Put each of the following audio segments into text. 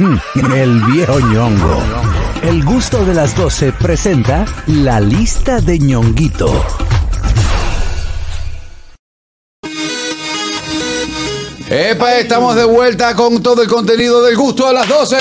El viejo ñongo. El gusto de las 12 presenta la lista de ñonguito. Epa, estamos de vuelta con todo el contenido del gusto a las 12.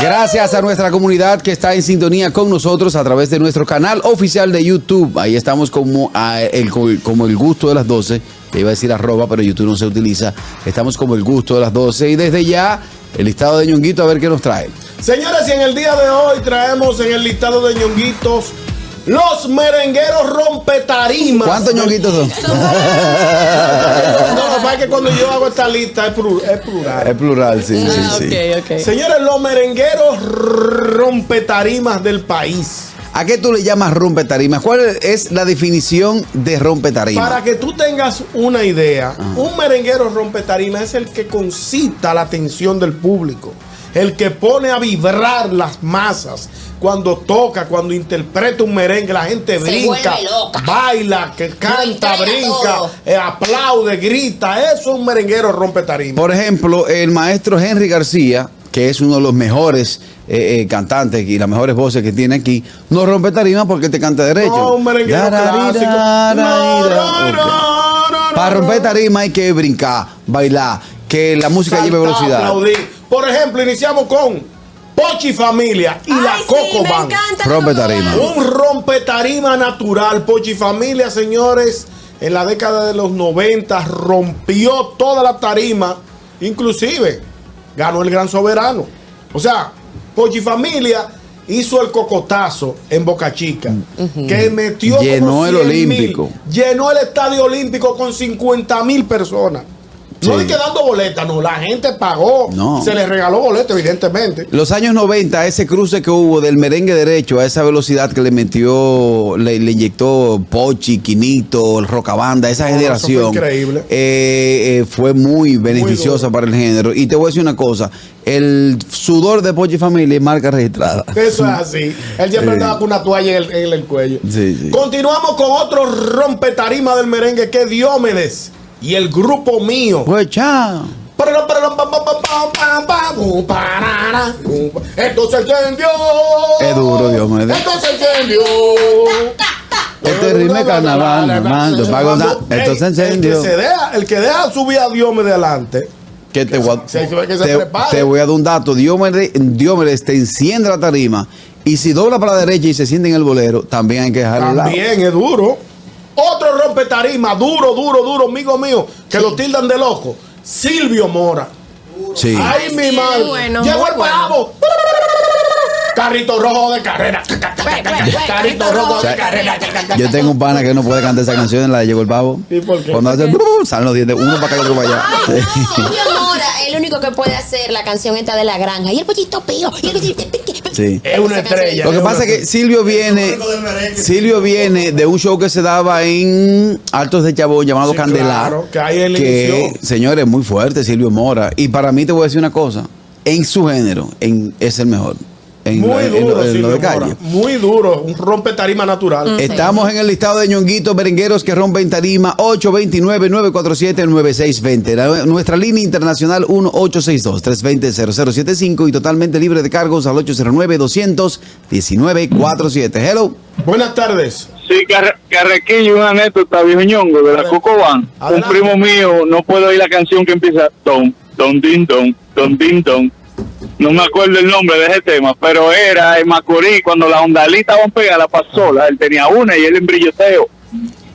Gracias a nuestra comunidad que está en sintonía con nosotros a través de nuestro canal oficial de YouTube. Ahí estamos como, el, como el gusto de las 12. Iba a decir arroba, pero YouTube no se utiliza. Estamos como el gusto de las 12. Y desde ya, el listado de ñonguito a ver qué nos trae. Señores, y en el día de hoy traemos en el listado de ñonguitos los merengueros rompetarimas. ¿Cuántos ñonguitos son? No, lo que pasa es que cuando yo hago esta lista es, plu- es plural. Es plural, sí, sí, Ah, sí. ok, ok. Señores, los merengueros rompetarimas del país. ¿A qué tú le llamas rompetarimas? ¿Cuál es la definición de rompetarimas? Para que tú tengas una idea, un merenguero rompetarima es el que concita la atención del público, el que pone a vibrar las masas. Cuando toca, cuando interpreta un merengue, la gente Se brinca, baila, que canta, brinca, eh, aplaude, grita. Eso es un merenguero rompetarima. Por ejemplo, el maestro Henry García, que es uno de los mejores eh, eh, cantantes y las mejores voces que tiene aquí, no rompe tarima porque te canta derecho. No, un merenguero clásico. Para romper tarima hay que brincar, bailar, que la música lleve velocidad. aplaudir. Por ejemplo, iniciamos con Pochi Familia y la Ay, sí, Coco me Band. encanta Rompe tarima. Un rompetarima natural. Pochi Familia, señores, en la década de los 90 rompió toda la tarima. Inclusive ganó el Gran Soberano. O sea, Pochi Familia hizo el cocotazo en Boca Chica. Que metió Llenó como el 100 mil. Olímpico. Llenó el Estadio Olímpico con 50 mil personas. No di que dando boletas, no. La gente pagó. No. Se le regaló boletas, evidentemente. Los años 90, ese cruce que hubo del merengue derecho a esa velocidad que le metió, le, le inyectó Pochi, Quinito, el Rocabanda, esa No, eso fue generación. increíble. eh, eh, fue muy beneficiosa para el género. Y te voy a decir una cosa: el sudor de Pochi Familia es marca registrada. Eso es así. Él siempre andaba con una toalla en el, en el cuello. Sí, sí. Continuamos con otro rompetarima del merengue que es Diomedes y el grupo mío. Pues pa- Esto se encendió. Es duro, Diomedes. Esto se encendió. Este ritmo es carnaval. Ey, Esto se encendió. El que, deja, subir a Diomedes adelante. Que te, voy a- se- que se te- voy a dar un dato. Diomedes, Diomedes te enciende la tarima. Y si dobla para la derecha y se siente en el bolero, también hay que lado. También es duro. Otro rompetarima, duro, duro, duro, amigo mío, que lo tildan de loco. Silvio Mora. Sí. Ay, mi Sí, madre. bueno, Llegó el bueno. pavo. Carrito rojo de carrera. Carrito rojo de carrera. Yo tengo un pana que no puede cantar esa canción en la de Llegó el Pavo. ¿Y por qué? Cuando hace salen los dientes, uno para acá y otro para allá. Silvio Mora, el único que puede hacer la canción esta de la granja. Y el pollito pío. Y el Sí. Es una estrella. Lo que pasa es que Silvio viene, Silvio viene de un show que se daba en Altos de Chabón llamado Sí, Candela. claro, que ahí él que, señores, es muy fuerte Silvio Mora. Y para mí te voy a decir una cosa. En su género, en, es el mejor. En, Muy lo- en lo- duro, en lo de calle. Mora. Muy duro. Un rompetarima natural. Estamos en el listado de ñonguitos merengueros que rompen tarima 829-947-9620. La- Nuestra línea internacional 1862-320-0075 y totalmente libre de cargos al 809-200-1947. Hello. Buenas tardes. Sí, Carre- Carrequillo, una anécdota, viejo ñongo, de la. Cocoban. Un primo mío no puede oír la canción que empieza don, don, din, don, don, din, don. No me acuerdo el nombre de ese tema, pero era en Macorís, cuando la ondalita van pega la pasola, él tenía una y él en brilloteo.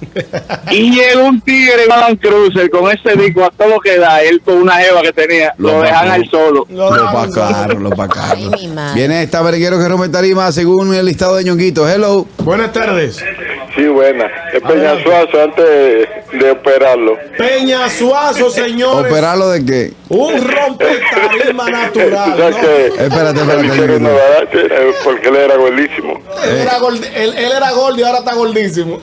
y llegó un tigre en Land Cruiser con ese disco a todo lo que da, él con una jeva que tenía, Lo lo, dejan al solo. Lo Lo pacaron, lo pacaron. Viene esta merenguero que rompe tarima según el listado de ñonguitos. Hello. Buenas tardes. Sí, buena. Es Peñasuazo antes de, de operarlo. Peña Suazo, señores. ¿Operarlo de qué? Un rompetarima natural. ¿no? que Espérate, espérate, no eh, porque él era gordísimo. Él era, gordi- él, él era gordo y ahora está gordísimo.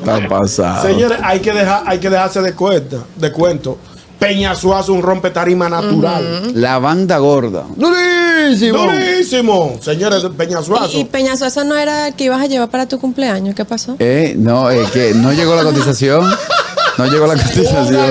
Está pasado. Señores, hay que, dejar, hay que dejarse de cuenta, de cuento. Peña Suazo, un rompetarima natural. La banda gorda. Durísimo. Durísimo. Señores, Peña Suazo. Y, eso no era el que ibas a llevar para tu cumpleaños. ¿Qué pasó? Eh, no, es que no llegó la cotización. No llegó la cotización.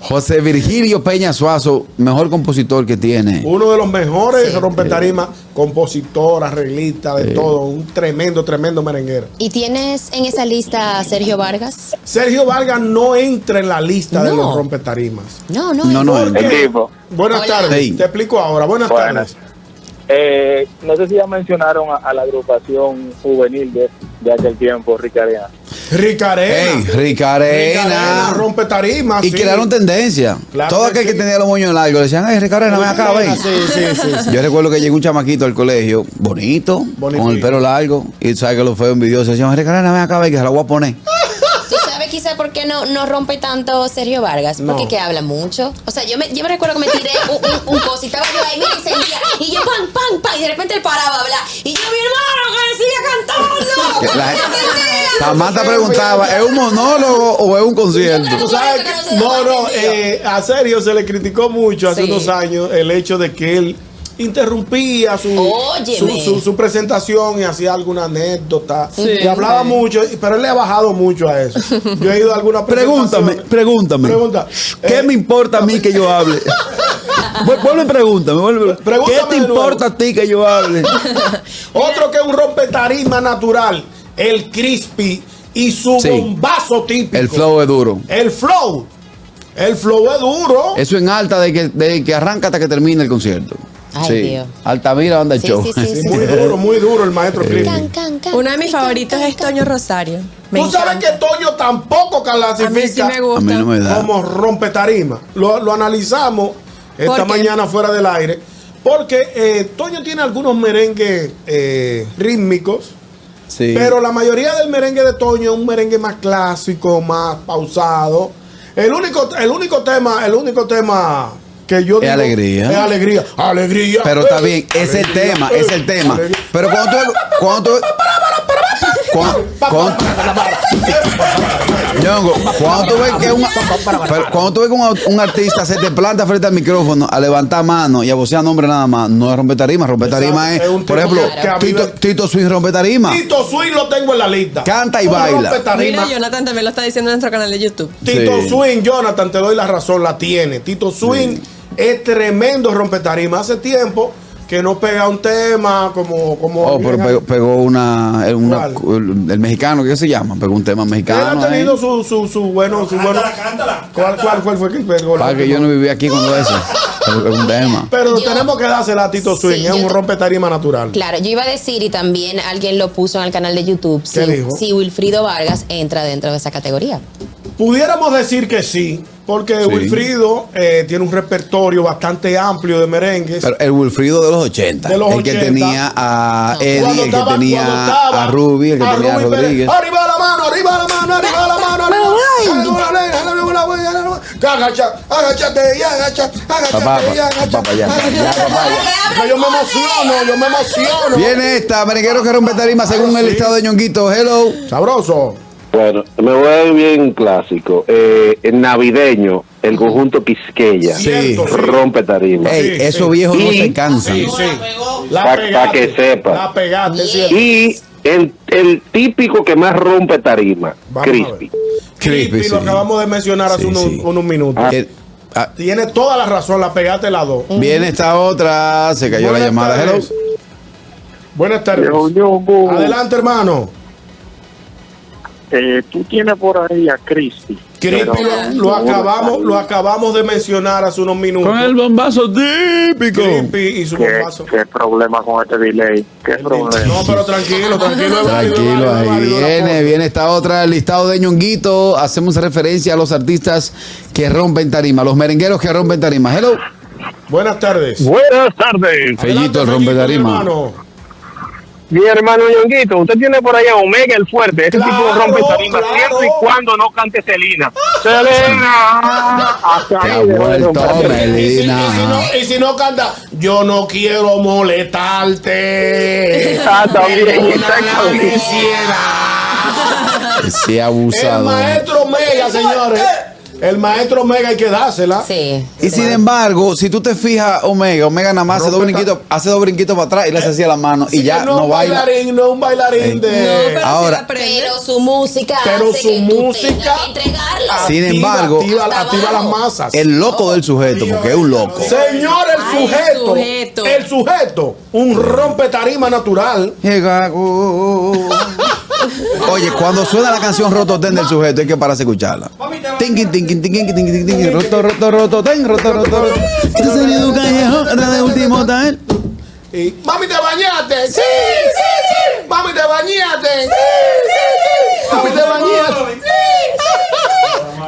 José Virgilio Peña Suazo, mejor compositor que tiene. Uno de los mejores rompetarimas, compositor, arreglista, de todo. Un tremendo, tremendo merenguero. ¿Y tienes en esa lista a Sergio Vargas? Sergio Vargas no entra en la lista de No. los rompetarimas. No, no. No, no, ¿Por el equipo. Buenas Hola. tardes. Sí. Te explico ahora. Buenas Buenas. tardes. Eh, no sé si ya mencionaron a, a la agrupación juvenil de, de aquel tiempo, Ricarena. Ricarena. Ey, Ricarena. rompe tarimas. Y sí. crearon tendencia. Claro Todo que aquel que sí. tenía los moños largos le decían, ay, Ricarena, ven acá, ven. Sí, sí, sí, sí. Yo recuerdo que llegó un chamaquito al colegio, bonito, Bonitito. con el pelo largo, y tú sabes que los feos envidiosos decían, Ricarena, ven acá, ven, que se la voy a poner. ¿Tú sabes quizá por qué no, no rompe tanto Sergio Vargas? Porque No. que habla mucho. O sea, yo me, yo me recuerdo que me tiré un, un, un coso y estaba yo ahí, mira, y seguía. Y yo, pam, pam, pam. Y de repente él paraba a hablar. Y yo, mi hermano, que siga cantando. La-. Samantha preguntaba, ¿es un monólogo o es un concierto? Tú sabes que- no, no, eh, a Sergio se le criticó mucho hace Sí. unos años el hecho de que él interrumpía su, su, su- su presentación y hacía alguna anécdota Sí, y hablaba sí. mucho, pero él le ha bajado mucho a eso. Yo he ido a algunas Pregúntame, pregúntame. Pregunta. ¿Qué Eh, me importa a mí que yo hable? Vu- Vuelve y pregúntame, vuelve. Pregúntame ¿Qué te importa a ti que yo hable? Otro que es un rompetarima natural, el crispy y su Sí. bombazo típico. El flow es duro. El flow. El flow es duro. Eso en alta de que, de que arranca hasta que termine el concierto. Ay, sí. Dios. Altamira banda Sí, show. sí, sí, Sí, sí. muy duro, muy duro el maestro crispy. Can, can, can. Uno de mis favoritos es Toño Rosario. Me Tú sabes que. Toño tampoco A mí sí clasifica me gusta. A mí no me da. como rompetarima. Lo, lo analizamos esta mañana fuera del aire. Porque eh, Toño tiene algunos merengues eh, rítmicos. Sí. Pero la mayoría del merengue de Toño es un merengue más clásico, más pausado. El único, el único tema, el único tema que yo Es alegría. Es alegría. Alegría. Pero está eh, bien, es el tema, eh, es el tema. Pero cuando tú, cuando tú, cuando, cuando- Ñongo, cuando tú ves que un, pero cuando tú ves que un, un artista se te planta frente al micrófono a levantar mano y a vocear nombre nada más, no es romper tarima, romper tarima es, por ejemplo, que- Tito, me- Tito Swing rompe tarima. Tito Swing lo tengo en la lista. Canta y baila. Mira, Jonathan también lo está diciendo en nuestro canal de YouTube. Tito Sí. Swing, Jonathan, te doy la razón, la tiene. Tito Swing es tremendo rompetarima. Hace tiempo que no pega un tema como. como Oh, pero pegó, pegó una, eh, el mexicano, ¿qué se llama? Pegó un tema Él mexicano. ha tenido su, su, su bueno. Su bueno. ¿Cuál, cuál, cuál fue que pegó? Para que yo no vivía aquí cuando eso. Pero pegó un tema. Pero Yo- tenemos que dársela a Tito Swing. Sí, es un te- rompetarima natural. Claro, yo iba a decir, y también alguien lo puso en el canal de YouTube, si, dijo? si Wilfrido Vargas entra dentro de esa categoría. Pudiéramos decir que sí, porque Sí. Wilfrido eh, tiene un repertorio bastante amplio de merengues. Pero el Wilfrido de los 80. De los el que 80. tenía a Eddie, Cuando el que tenía a Ruby, el que a tenía a. Rodríguez. Arriba la mano, arriba la mano, arriba la mano, arriba. Agacha, agáchate y agacha, Papá, agáchate y Yo me emociono, yo me emociono. Viene esta, merenguero que rompe tarima según el Sí. listado de ñonguito. Hello. Sabroso. Bueno, me voy a ir bien clásico. Eh, el navideño, el conjunto Quisqueya, sí. rompe tarima. Ey, Sí, esos sí. viejos no Y- se cansan. Sí, sí. La Pa- que sepa. La pegaste. Y el, el típico que más rompe tarima, Vamos Crispy. Creepy, lo acabamos de mencionar hace Sí, unos, minutos. Que- ah, Tiene toda la razón, la pegaste las dos. viene esta otra, se cayó la Buenas llamada. Hello. tardes. Buenas tardes. Yo, yo, bu- Adelante, hermano. Eh, tú tienes por ahí a Crispy. Creepy pero- lo, lo acabamos, lo acabamos de mencionar hace unos minutos. Con el bombazo típico. Creepy y su ¿Qué, bombazo. qué problema con este delay? ¿Qué problema? No, pero tranquilo, tranquilo. Tranquilo, ahí válido viene, viene esta otra, el listado de ñonguito. Hacemos referencia a los artistas que rompen tarima, los merengueros que rompen tarima. Hello. Buenas tardes. Buenas tardes. Fellito, el rompe tarima. hermano. Mi hermano Ñonguito, usted tiene por allá Omega el fuerte. Ese Claro, tipo rompe tarima claro. siempre y cuando no cante Selena. Selena. Hasta Te ha vuelto. Y si, y si Melina. no, y si no canta, yo no quiero molestarte. Ah, también, quisiera. Sí, El abusado. maestro Mega, señores. El maestro Omega hay que dársela. Sí. Y sin embargo, si tú te fijas, Omega, Omega nada más hace dos brinquitos, hace dos brinquitos para atrás y le hace así a la mano y ya no, es un baila. bailarín, no es un bailarín de. No, pero Ahora-. Pero su música Pero hace su que música- entregarla. Sin embargo- activa, las masas. El loco del sujeto, porque es un loco. Señor, el Ay, sujeto, sujeto. El sujeto. Un rompe tarima natural. Llega. Oye, cuando suena la canción Roto Ten del sujeto, hay que pararse a escucharla. Tinkin, tinkin, tinkin, tinkin, tinkin, tinkin, roto, roto, roto, ten, roto, roto. Este sonido callejón, atrás de último tan. Y, Mami, ¿te bañaste? Sí, sí, sí. Mami, ¿te bañaste? Sí, sí, sí. Mami, ¿te bañaste?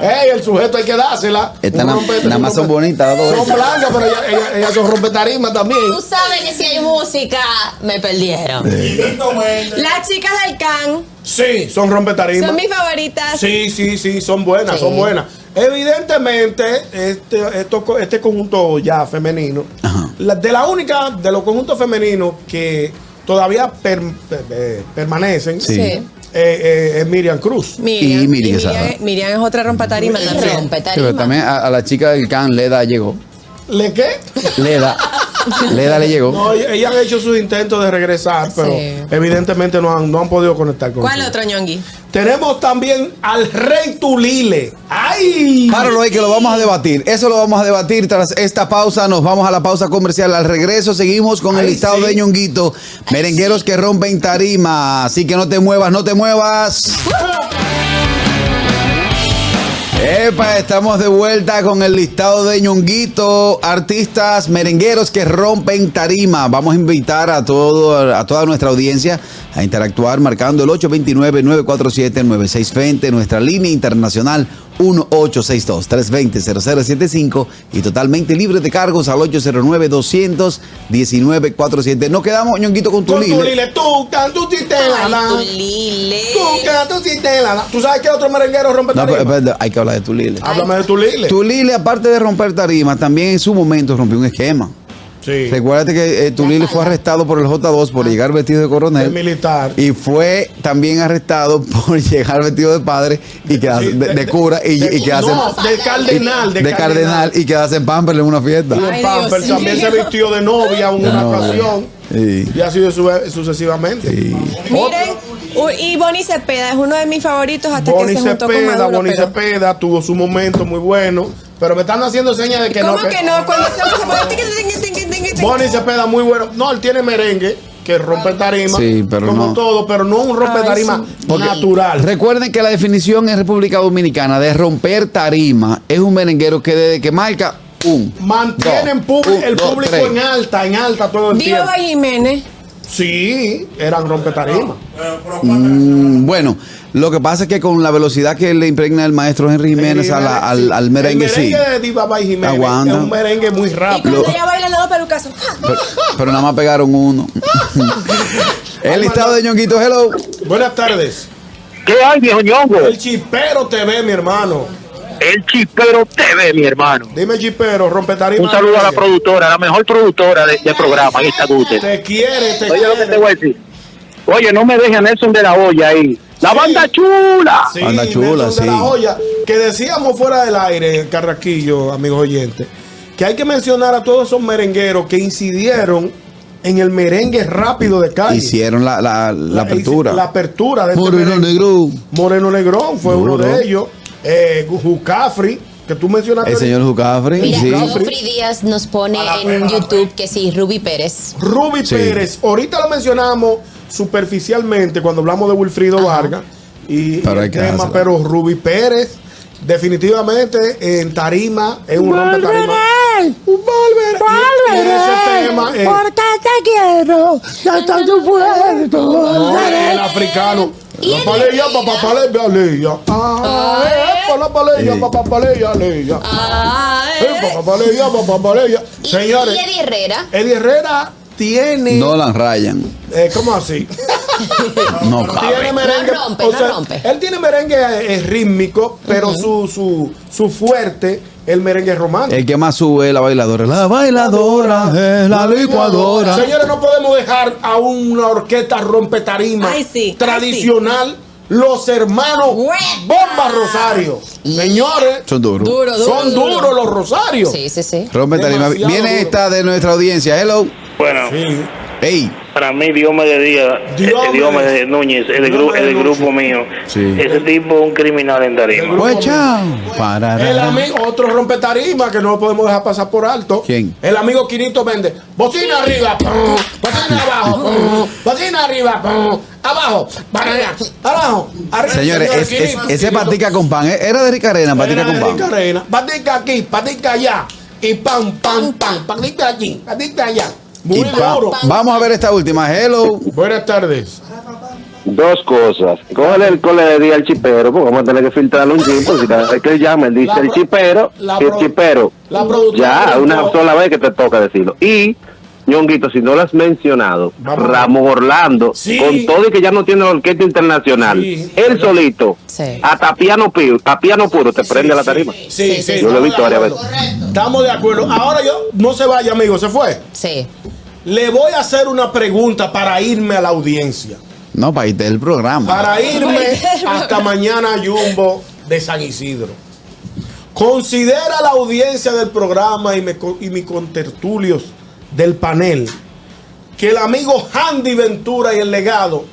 Ey, el sujeto hay que dársela. Estas na- nada más son bonitas las dos. Son blancas, pero ellas, ellas- ellas son rompetarima también. Tú sabes que si hay música, me perdieron. Las chicas del can Sí, son rompetarima. son mis favoritas. Sí, sí, sí, son buenas, Sí. son buenas. Evidentemente, este, esto- este conjunto ya femenino, Ajá. la- de la única de los conjuntos femeninos que todavía per- per- eh, permanecen, Sí. Eh, eh, es Miriam Cruz. Miriam, Y Miriam y Quesada. Miriam, Miriam es otra rompatarima Y también. rompe Sí, pero tarima. también a, a la chica del can, Leda llegó. ¿Le qué? Leda. Leda le llegó. No, ella han hecho sus intentos de regresar, pero Sí. evidentemente no han, no han podido conectar con ¿Cuál otro ñongui? Tenemos también al Rey Tulile. ¡Ay! Páralo ahí que lo vamos a debatir. Eso lo vamos a debatir tras esta pausa. Nos vamos a la pausa comercial. Al regreso seguimos con el listado sí. de ñonguito. Merengueros que rompen tarima. Así que no te muevas, no te muevas. Epa, estamos de vuelta con el listado de ñonguito, artistas merengueros que rompen tarima. Vamos a invitar a todo, a toda nuestra audiencia a interactuar marcando el 829-947-9620, nuestra línea internacional 1862-320-0075 y totalmente libre de cargos al 809-219-47. Nos quedamos ñonguito con tu Con lile. Tulile, tú, can, tú, sí te la tu lile. Tú, can, tú, sí te la. ¿Tú sabes qué otro merenguero rompe No, tarima? pero- pero hay que hablar de tu lile. Háblame de Tulile. Tulile, aparte de romper tarima, también en su momento rompió un esquema. Sí. Recuérdate que eh, Tulile fue arrestado por el J2 por llegar vestido de El coronel. militar. Y fue también arrestado por llegar vestido de padre y quedarse Sí, de, de cura y, de- y quedarse No, de cardenal. De, de cardenal y quedarse en pamper en una fiesta. Y mío. también se vistió de novia en De una novia. ocasión. Sí. Y así su- sucesivamente. Sí. Miren, y Bonnie Cepeda es uno de mis favoritos hasta Bonnie que se juntó con Cepeda, Maduro. Bonnie pero- Cepeda tuvo su momento muy bueno. Pero me están haciendo señas de que ¿Cómo no. que no? Cuando se Bonnie Cepeda muy bueno. No, él tiene merengue que rompe tarima. Sí, pero como no. todo, pero no un rompe tarima Porque natural. Recuerden que la definición en República Dominicana de romper tarima es un merenguero que desde que marca un Mantienen dos, pub- un, el dos, público tres. en alta, en alta todo el tiempo. Diva Jiménez. Sí, eran rompe tarima. Mm, bueno, lo que pasa es que con la velocidad que le impregna el maestro Henry Jiménez a la- al, al merengue, el sí. de Diva Bay Jiménez Aguanta. es un merengue muy Y rápido. cuando ella baila, le dos pelucazos. Pero, pero nada más pegaron uno. el listado de ñonguito, hello. Buenas tardes. ¿Qué hay, viejo ñongo? El Chipero TV, mi hermano. El Chispero TV, mi hermano. Dime, Chipero, rompe tarima. Un saludo a la productora, la mejor productora de- del programa. Ahí está. Te quiere, te Oye lo que te quiere. voy a decir. Oye, no me dejes a Nelson de la olla ahí. La Sí. banda chula. Sí, Banda chula, Nelson de sí. la olla. Que decíamos fuera del aire, Carraquillo, amigos oyentes, que hay que mencionar a todos esos merengueros que incidieron en el merengue rápido de calle. Hicieron la, la, la apertura. La apertura de este Moreno merengue. Negro. Moreno Negrón fue uno de ellos. Eh, Jucafri, que tú mencionaste. El señor Jucafri. Mira, sí. Geoffrey Díaz nos pone en YouTube que sí, Ruby Pérez. Ruby Sí. Pérez. Ahorita lo mencionamos superficialmente cuando hablamos de Wilfrido Vargas. Y, Pero el tema, dársela. pero Ruby Pérez, definitivamente en tarima, es un rompe tarima. Un Volver. Ese tema. eh, te quiero, ya está tu puerto. el africano. Papá, eh, Sí. papá, paleya, Eh, Señores, y Eddie Herrera. Eddie Herrera tiene. No la rayan. eh, ¿Cómo así? No tiene cabe. merengue. No rompe, o no sea, rompe. Él tiene merengue eh, rítmico, pero su, su, su fuerte, el merengue romántico. El que más sube es la bailadora. La bailadora es la licuadora. Señores, no podemos dejar a una orquesta rompetarima Ay, sí, ay, tradicional los hermanos Bomba Rosario. Señores, Son duros. Duro, duro. son duro. duros los Rosarios. Sí, sí, sí. Viene duro. esta de nuestra audiencia. Hello. Bueno, Sí. Hey. para mí Diomedes Díaz, Diomedes. eh, Diomedes Núñez, el, gru- el grupo mío, Sí. ese tipo es un criminal en tarima. Pues chao. El amigo, otro rompetarima que no lo podemos dejar pasar por alto. ¿Quién? El amigo Quinito vende. Bocina arriba, pum, bocina abajo, pum, bocina arriba, pum, abajo, para allá, abajo, arriba. Señores, señor es- es- Quinito, ese patica con pan. ¿eh? Era de Rica Arena, patica Era con de pan. Rica Arena. Patica aquí, patica allá. Y pam, pam, pam. Patica aquí, patica allá. Muy Y pa-. Vamos a ver esta última. Hello. Buenas tardes. Dos cosas. Cógele el cole de día al chipero, porque vamos a tener que filtrarlo un porque si cada vez que él llama, él dice La el chipero, la y el pro- chipero. la Ya, una sola vez que te toca decirlo. Y, ñonguito, si no lo has mencionado, Vamos. Ramos Orlando, Sí. con todo y que ya no tiene la orquesta internacional, Sí. él solito, Sí. hasta piano, puro, a piano puro, te prende la tarima. Sí, Sí, sí, sí, Yo lo he estamos visto de varias acuerdo. veces. Estamos de acuerdo. Ahora yo, no se vaya, amigo, se fue. Sí. Le voy a hacer una pregunta para irme a la audiencia. No, para irte del programa. Para irme hasta mañana a Jumbo de San Isidro. Considera la audiencia del programa y, me, y mis contertulios del panel que el amigo Handy Ventura y el legado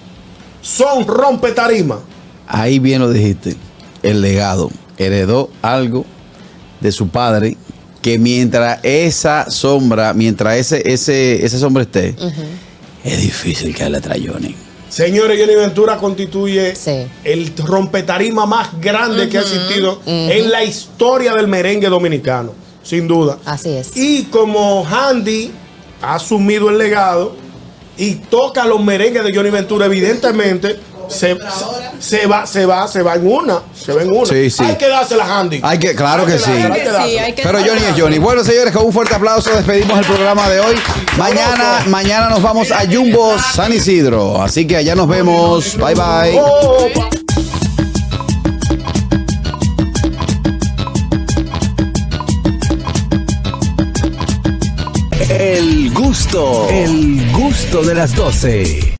son rompe tarima. Ahí bien lo dijiste. El legado heredó algo de su padre que mientras esa sombra, mientras ese, ese, esa sombra esté, es difícil que le trayonen. Señores, Johnny Ventura constituye Sí. el rompetarima más grande que ha existido en la historia del merengue dominicano, sin duda. Así es. Y como Handy ha asumido el legado y toca los merengues de Johnny Ventura, evidentemente se, se va, se va, se va en una, se va en una. Sí, sí. Hay que dársela a Handy. Hay que, claro que sí. dársela, hay Que sí, dársela. hay que Pero Johnny es Johnny. Bueno, señores, con un fuerte aplauso despedimos el programa de hoy. Mañana, mañana nos vamos a Jumbo San Isidro. Así que allá nos vemos. Bye bye. El gusto, el gusto de las 12.